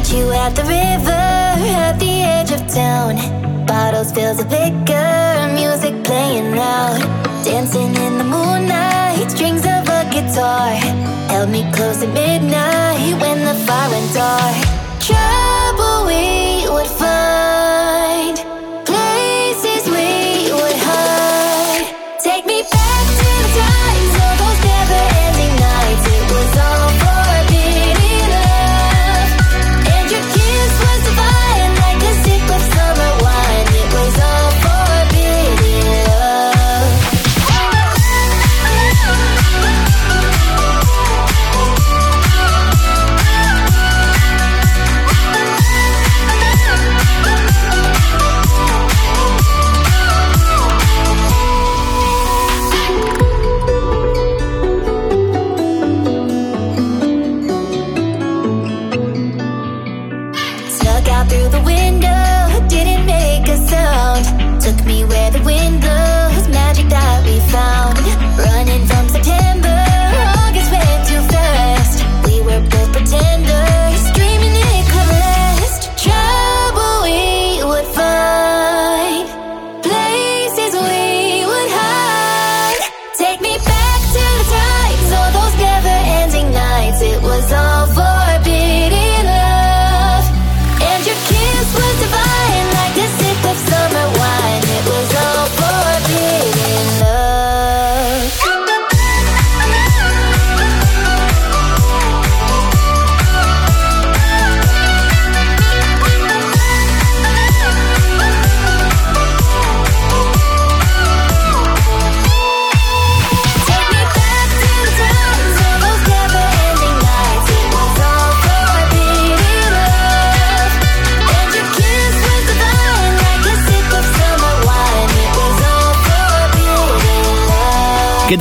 Met you at the river, at the edge of town. Bottles filled with liquor, music playing loud. Dancing in the moonlight, strings of a guitar. Held me close at midnight when the fire went dark. Trouble we would find,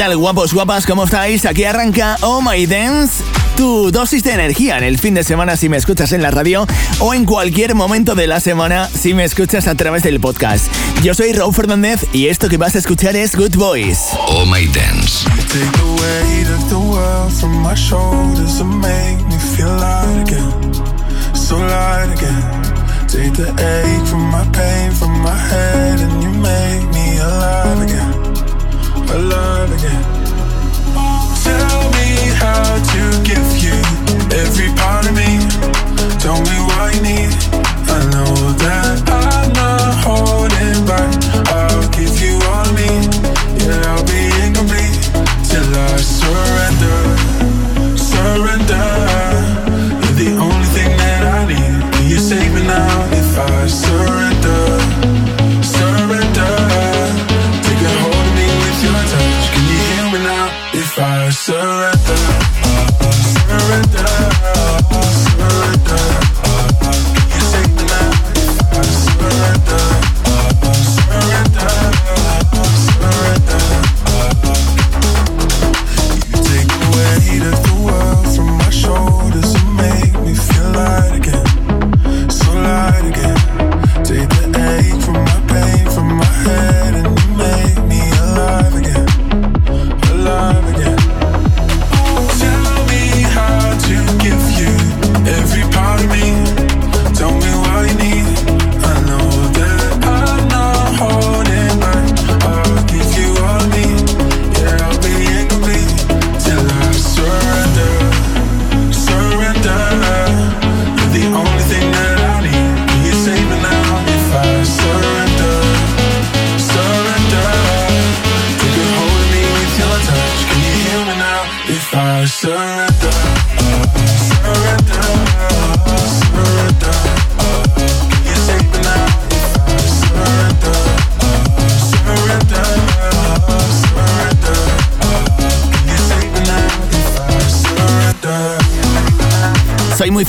tal, guapos, guapas? ¿Cómo estáis? Aquí arranca Oh My Dance. Tu dosis de energía en el fin de semana si me escuchas en la radio o en cualquier momento de la semana si me escuchas a través del podcast. Yo soy Raúl Fernández y esto que vas a escuchar es Good Boys. Oh My Dance. Take the weight of the world from my shoulders and make me feel light again. So light again. Take the ache from my pain from my head and you make me alive again. Alive again. Tell me how to give you every part of me. Tell me what you need. I know that I'm not holding back. I'll give you all of me. Yeah, I'll be incomplete till I surrender. Surrender. You're the only thing that I need. Can you save me now if I? Surrender. Surrender.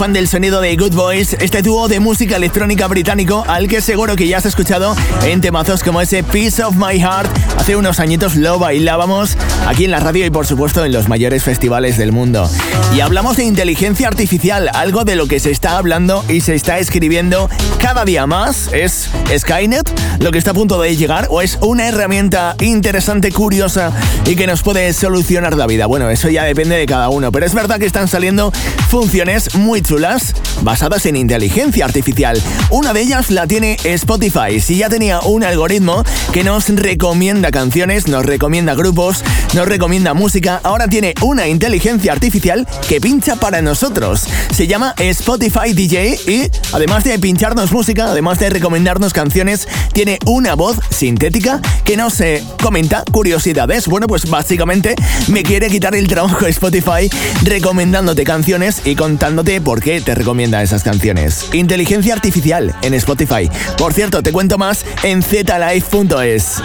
Fan del sonido de Good Boys, este dúo de música electrónica británico al que seguro que ya has escuchado en temazos como ese Piece of My Heart. Hace unos añitos lo bailábamos aquí en la radio y por supuesto en los mayores festivales del mundo. Y hablamos de inteligencia artificial, algo de lo que se está hablando y se está escribiendo cada día más. ¿Es Skynet lo que está a punto de llegar o es una herramienta interesante, curiosa y que nos puede solucionar la vida? Bueno, eso ya depende de cada uno, pero es verdad que están saliendo funciones muy chulas basadas en inteligencia artificial. Una de ellas la tiene Spotify. Si ya tenía un algoritmo que nos recomienda canciones, nos recomienda grupos, nos recomienda música, ahora tiene una inteligencia artificial que pincha para nosotros. Se llama Spotify DJ y además de pincharnos música, además de recomendarnos canciones, tiene una voz sintética que nos eh, comenta curiosidades. Bueno, pues básicamente me quiere quitar el trabajo Spotify recomendándote canciones y contándote por qué te recomienda esas canciones. Inteligencia artificial en Spotify. Por cierto, te cuento más en zlife.es.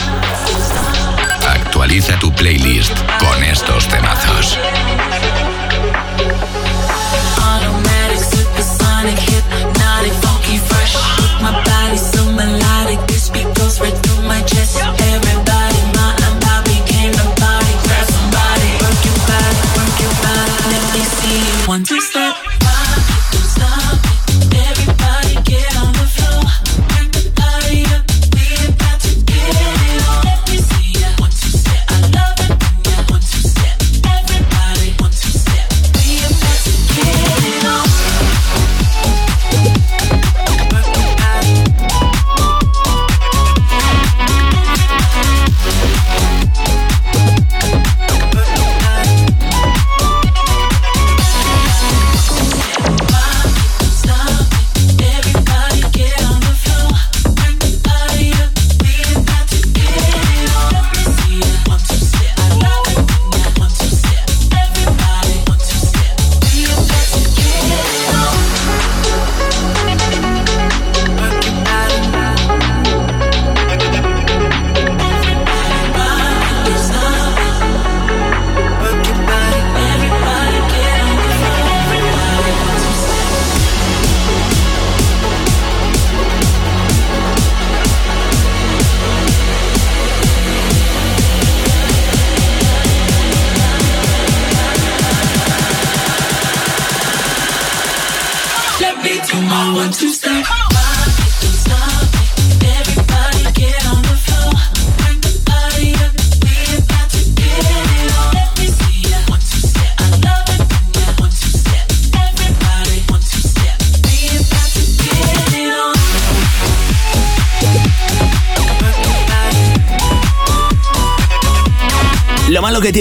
Actualiza tu playlist con estos temazos.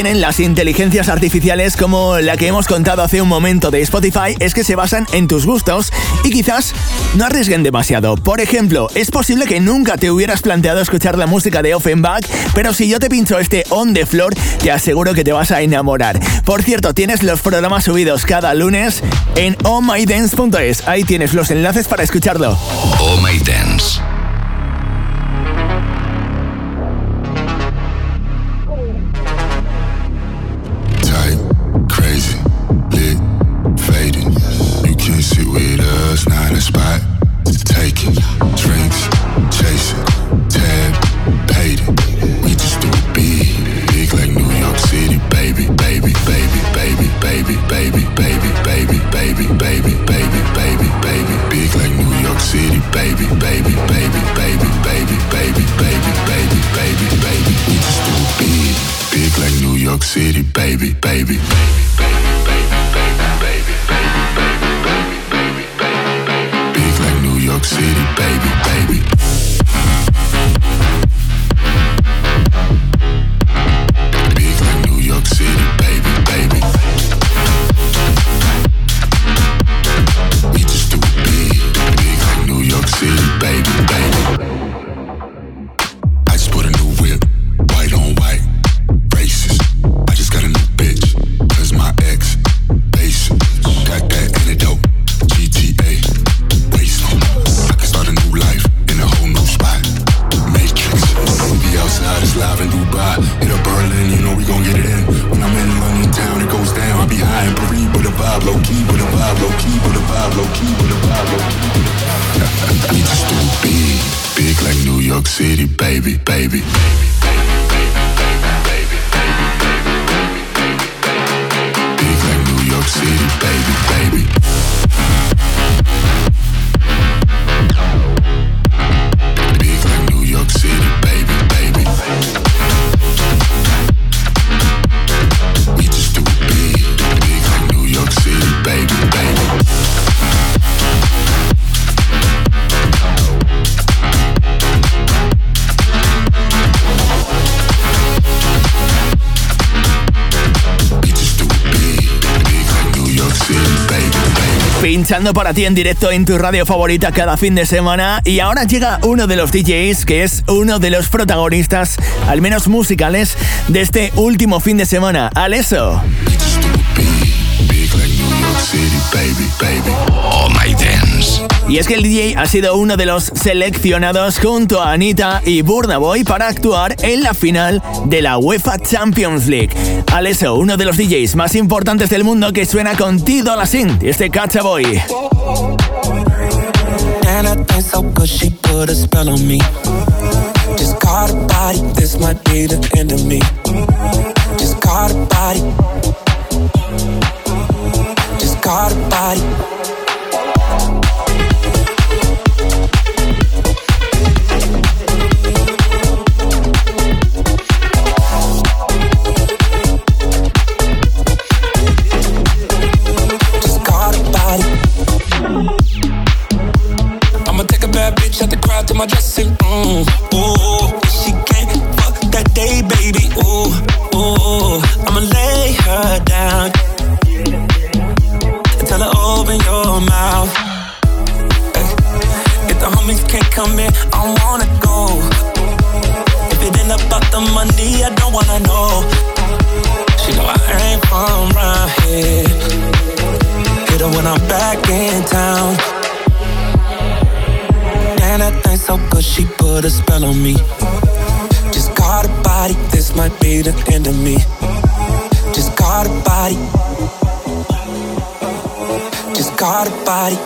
Tienen las inteligencias artificiales como la que hemos contado hace un momento de Spotify es que se basan en tus gustos y quizás no arriesguen demasiado. Por ejemplo, es posible que nunca te hubieras planteado escuchar la música de Offenbach, pero si yo te pincho este On the Floor, te aseguro que te vas a enamorar. Por cierto, tienes los programas subidos cada lunes en ohmydance.es. Ahí tienes los enlaces para escucharlo. Oh My Dance. Pinchando para ti en directo en tu radio favorita cada fin de semana. Y ahora llega uno de los DJs que es uno de los protagonistas, al menos musicales, de este último fin de semana. Aleso. Big. Y es que el DJ ha sido uno de los seleccionados junto a Anita y Burna Boy para actuar en la final de la UEFA Champions League. Aleso, uno de los DJs más importantes del mundo que suena con Tido la Synth, este Catcha Boy. My dressing room. Ooh, she can't fuck that day, baby. Ooh, ooh, I'ma lay her down and tell her open your mouth. Ay, If the homies can't come in, I wanna go. If it ain't about the money, I don't wanna know. She know I ain't from around here. Hit her when I'm back in town. So good she put a spell on me. Just got a body, this might be the end of me. Just got a body. Just got a body.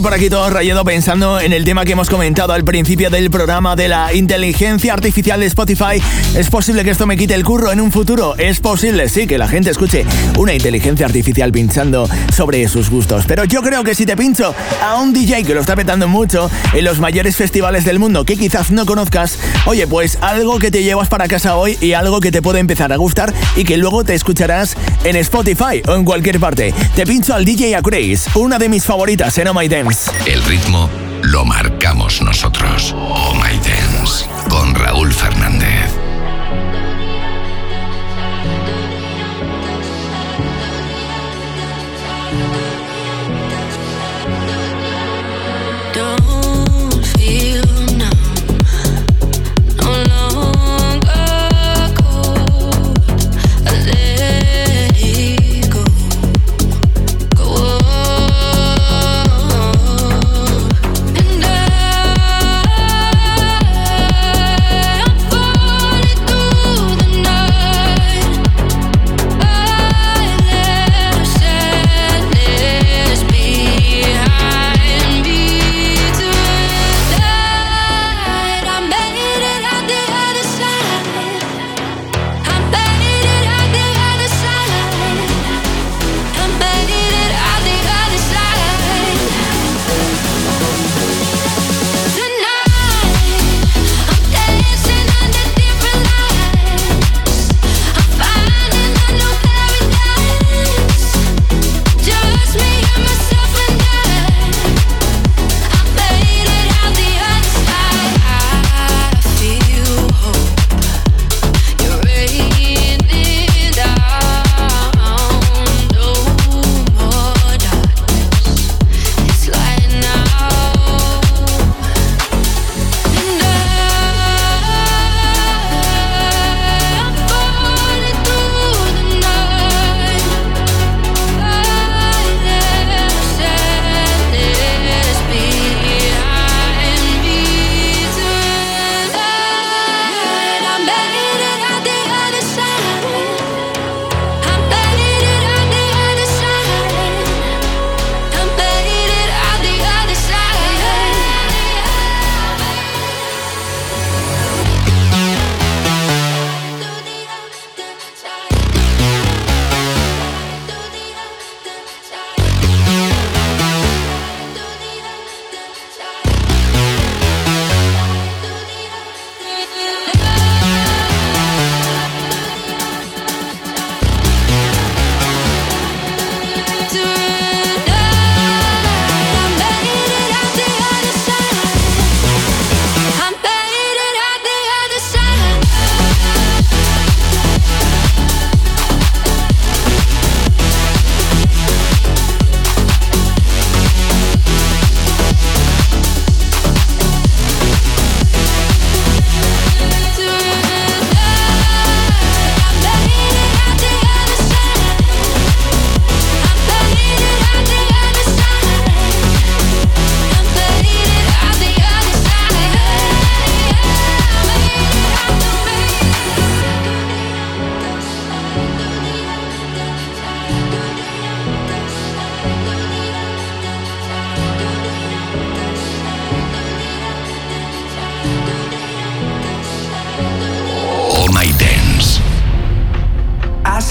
por aquí todo rayado pensando en el tema que hemos comentado al principio del programa de la inteligencia artificial de Spotify. ¿Es posible que esto me quite el curro en un futuro? Es posible, sí, que la gente escuche una inteligencia artificial pinchando sobre sus gustos. Pero yo creo que si te pincho a un DJ que lo está petando mucho en los mayores festivales del mundo que quizás no conozcas, oye, pues algo que te llevas para casa hoy y algo que te puede empezar a gustar y que luego te escucharás en Spotify o en cualquier parte. Te pincho al DJ Acraze, una de mis favoritas en Oh My Damn. El ritmo lo marcamos nosotros. Oh My Dance, con Raúl Fernández.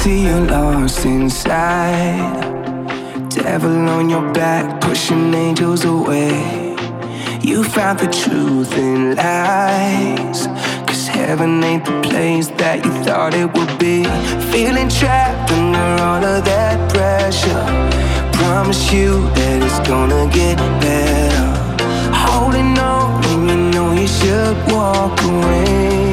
see you're lost inside. Devil on your back, pushing angels away. You found the truth in lies. Cause heaven ain't the place that you thought it would be. Feeling trapped under all of that pressure. Promise you that it's gonna get better. Holding on when you know you should walk away.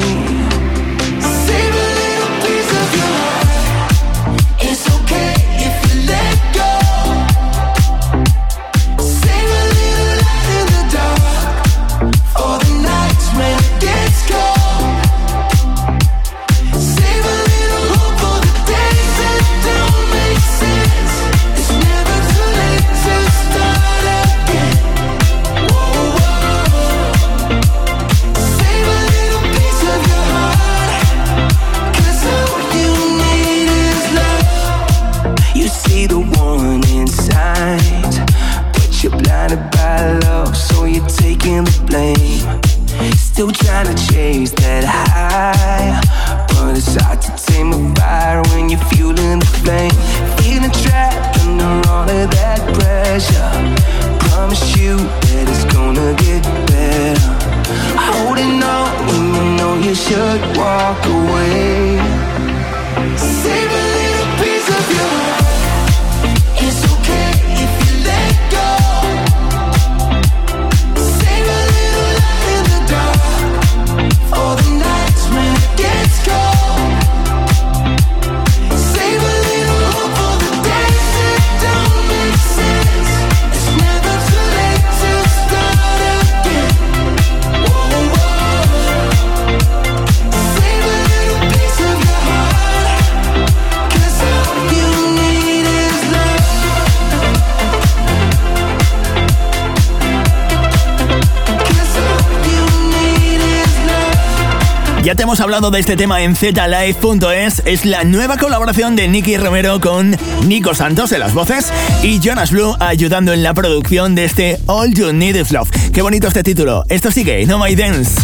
you. hemos hablado de este tema en zlive.es es la nueva colaboración de Nicky Romero con Nico Santos en las voces y Jonas Blue ayudando en la producción de este All You Need Is Love. Qué bonito este título. Esto sigue, No oh My Dance.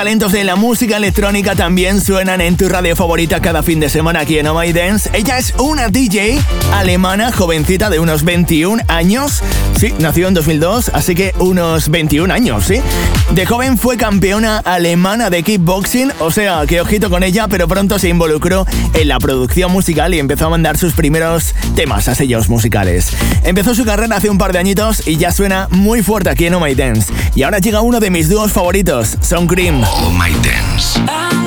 Talentos de la música electrónica también suenan en tu radio favorita cada fin de semana aquí en Oh My Dance. Ella es una DJ alemana, jovencita de unos 21 años. Sí, nació en 2002, así que unos 21 años, ¿sí? De joven fue campeona alemana de kickboxing, o sea, que ojito con ella, pero pronto se involucró en la producción musical y empezó a mandar sus primeros temas a sellos musicales. Empezó su carrera hace un par de añitos y ya suena muy fuerte aquí en Oh My Dance. Y ahora llega uno de mis dúos favoritos, Son Cream. Oh My Dance.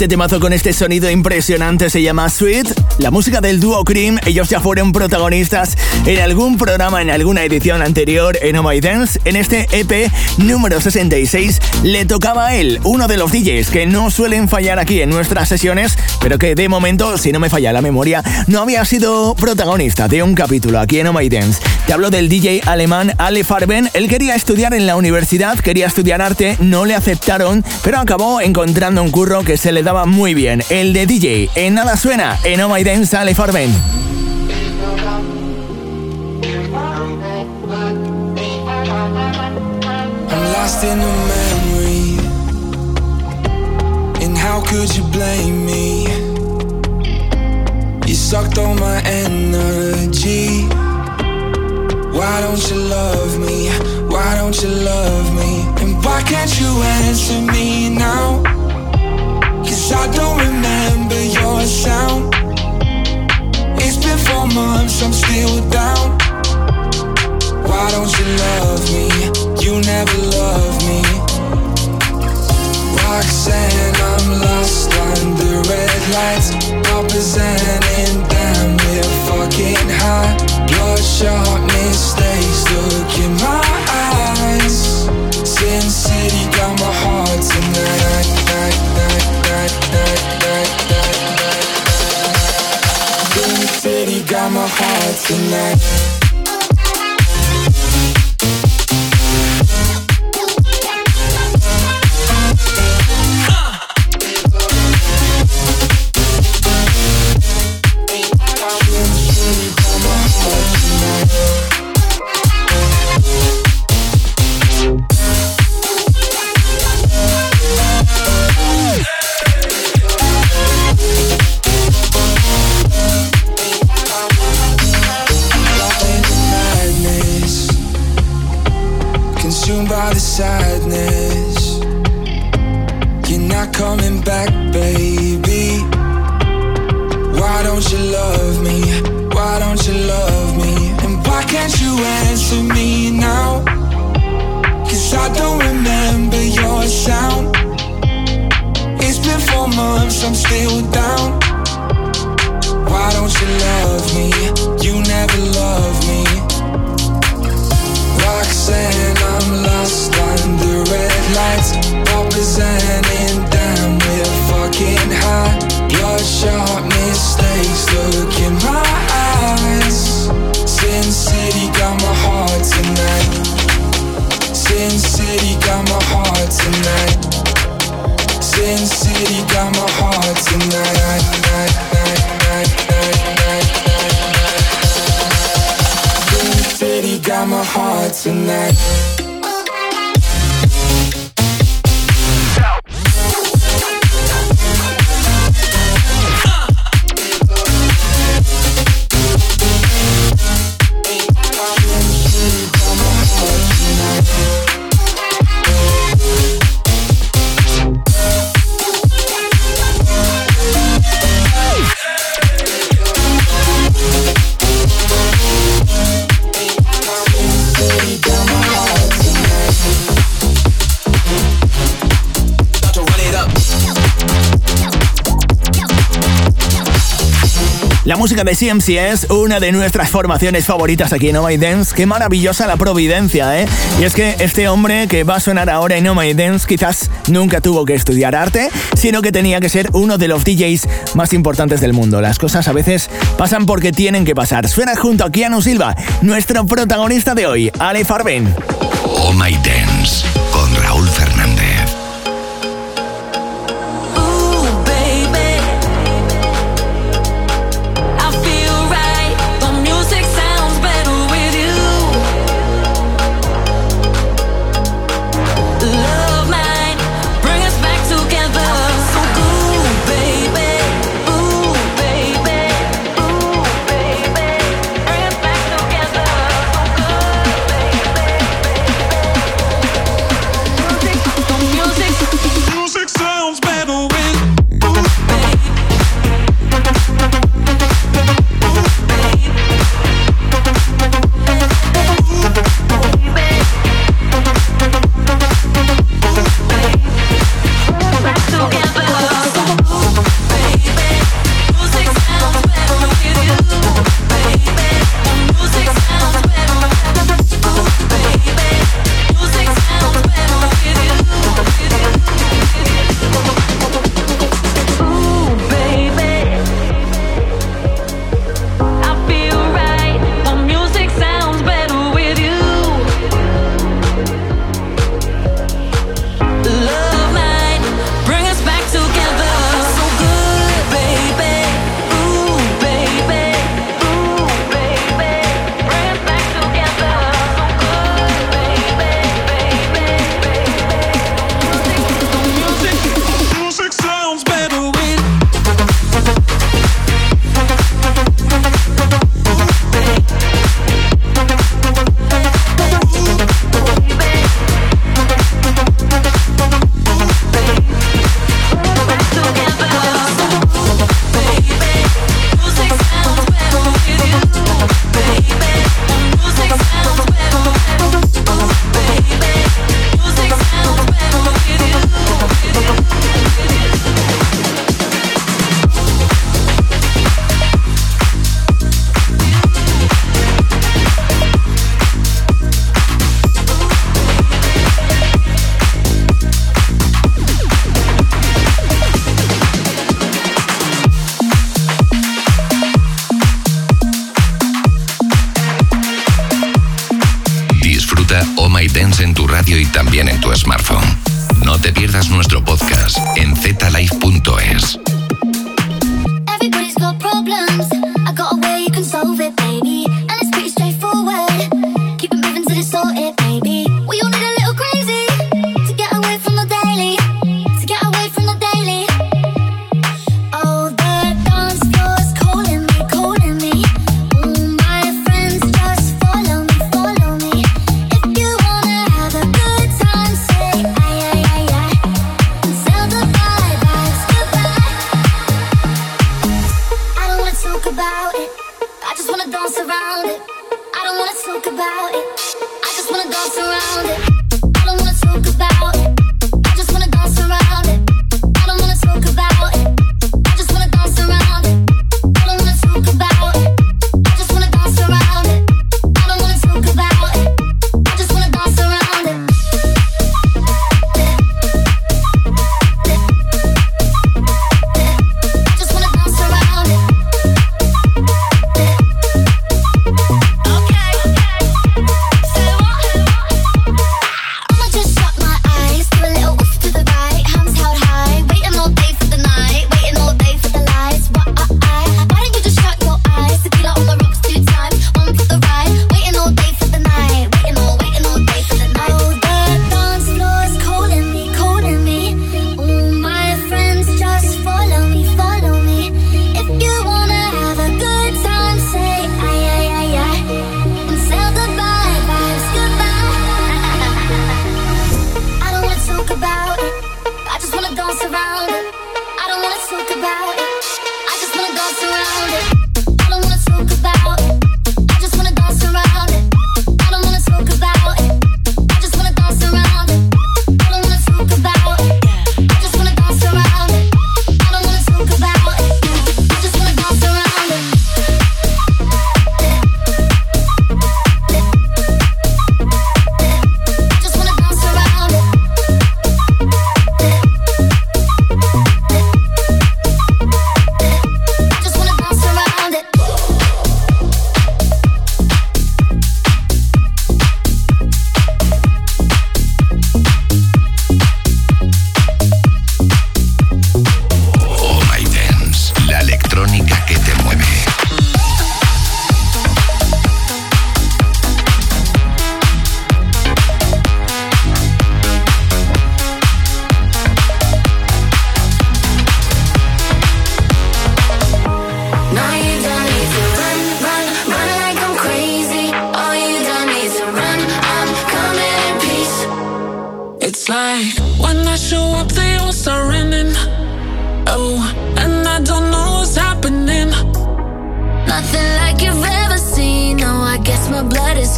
Este temazo con este sonido impresionante se llama Sweet. La música del dúo Cream, ellos ya fueron protagonistas en algún programa, en alguna edición anterior en Oh My Dance. En este EP número 66 le tocaba a él, uno de los DJs que no suelen fallar aquí en nuestras sesiones, pero que de momento, si no me falla la memoria, no había sido protagonista de un capítulo aquí en Oh My Dance. Te hablo del DJ alemán Ale Farben. Él quería estudiar en la universidad, quería estudiar arte, no le aceptaron, pero acabó encontrando un curro que se le daba muy bien, el de DJ. En nada suena, en Oh My Dance Ale Farben. I'm lost in a memory. And how could you blame me? You sucked all my energy. Why don't you love me? Why don't you love me? And why can't you answer me four months, I'm still down. Why don't you love me? You never love me. Roxanne, I'm lost under red lights. Representing damn near fucking high. Bloodshot mistakes, look in my eyes. Got my heart tonight. tonight. La música de CMC es una de nuestras formaciones favoritas aquí en Oh My Dance. Qué maravillosa la providencia, ¿eh? Y es que este hombre que va a sonar ahora en Oh My Dance quizás nunca tuvo que estudiar arte, sino que tenía que ser uno de los DJs más importantes del mundo. Las cosas a veces pasan porque tienen que pasar. Suena junto a Keanu Silva, nuestro protagonista de hoy, Ale Farben. Oh My Dance con Raúl Fernández.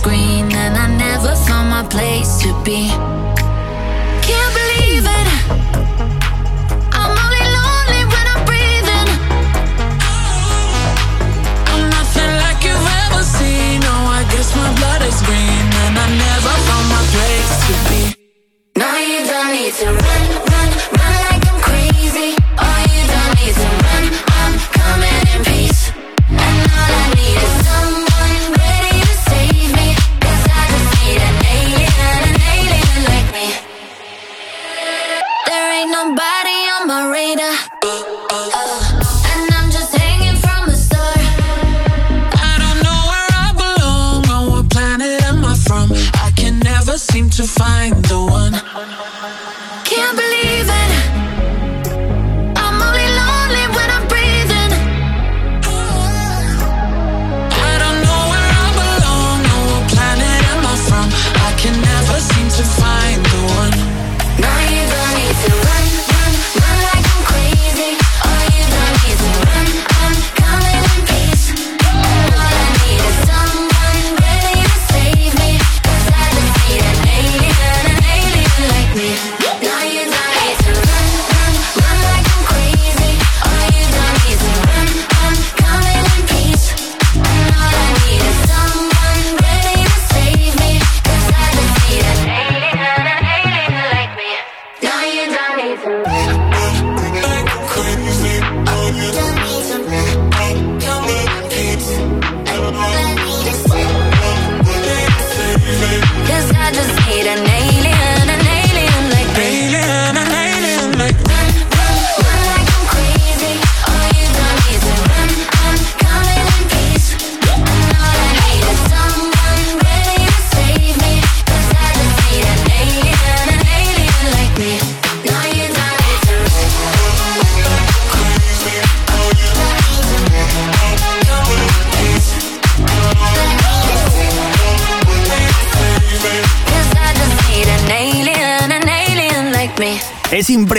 Green, and I never found my place to be. Can't believe it. I'm only lonely when I'm breathing. I'm nothing like you've ever seen. No, I guess my blood is green, and I never found my place to be. No, you don't need to run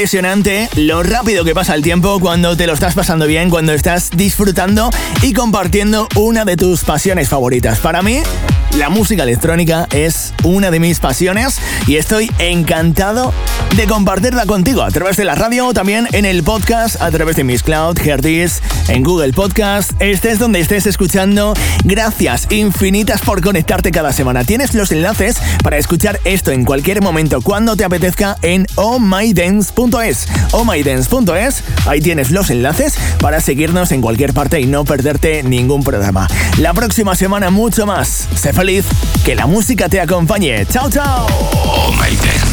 impresionante lo rápido que pasa el tiempo cuando te lo estás pasando bien, cuando estás disfrutando y compartiendo una de tus pasiones favoritas. Para mí, la música electrónica es una de mis pasiones y estoy encantado de compartirla contigo a través de la radio o también en el podcast, a través de Miss Cloud, Herdis, en Google Podcast, estés donde estés escuchando. Gracias infinitas por conectarte cada semana. Tienes los enlaces para escuchar esto en cualquier momento cuando te apetezca en ohmydance.es. ohmydance.es, ahí tienes los enlaces para seguirnos en cualquier parte y no perderte ningún programa. La próxima semana mucho más. Sé feliz, que la música te acompañe. Chao, chao. Oh My Dance.